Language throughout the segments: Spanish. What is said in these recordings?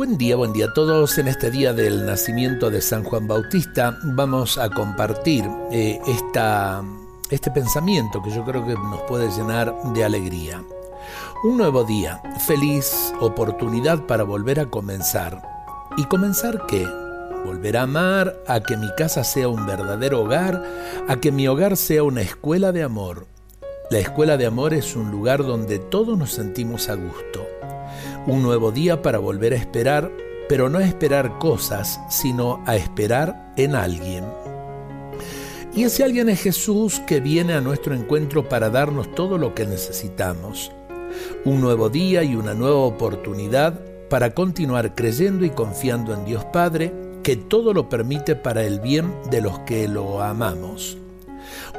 Buen día, buen día a todos. En este día del nacimiento de San Juan Bautista vamos a compartir eh, este pensamiento que yo creo que nos puede llenar de alegría. Un nuevo día, feliz oportunidad para volver a comenzar. ¿Y comenzar qué? Volver a amar, a que mi casa sea un verdadero hogar, a que mi hogar sea una escuela de amor. La escuela de amor es un lugar donde todos nos sentimos a gusto un nuevo día para volver a esperar, pero no a esperar cosas, sino a esperar en alguien. Y ese alguien es Jesús que viene a nuestro encuentro para darnos todo lo que necesitamos. Un nuevo día y una nueva oportunidad para continuar creyendo y confiando en Dios Padre, que todo lo permite para el bien de los que lo amamos.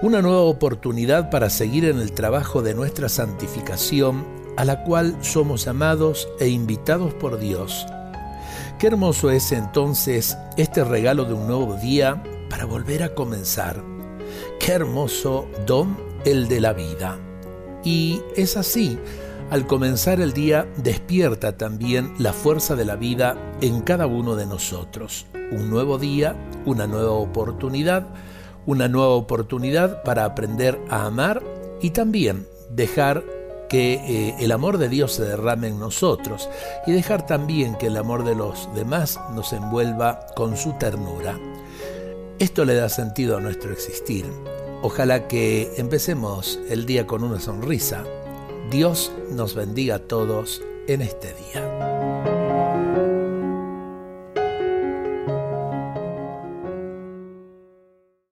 Una nueva oportunidad para seguir en el trabajo de nuestra santificación a la cual somos amados e invitados por Dios. Qué hermoso es entonces este regalo de un nuevo día para volver a comenzar. Qué hermoso don el de la vida. Y es así, al comenzar el día despierta también la fuerza de la vida en cada uno de nosotros. Un nuevo día, una nueva oportunidad, una nueva oportunidad para aprender a amar y también dejar que eh, el amor de Dios se derrame en nosotros y dejar también que el amor de los demás nos envuelva con su ternura. Esto le da sentido a nuestro existir. Ojalá que empecemos el día con una sonrisa. Dios nos bendiga a todos en este día.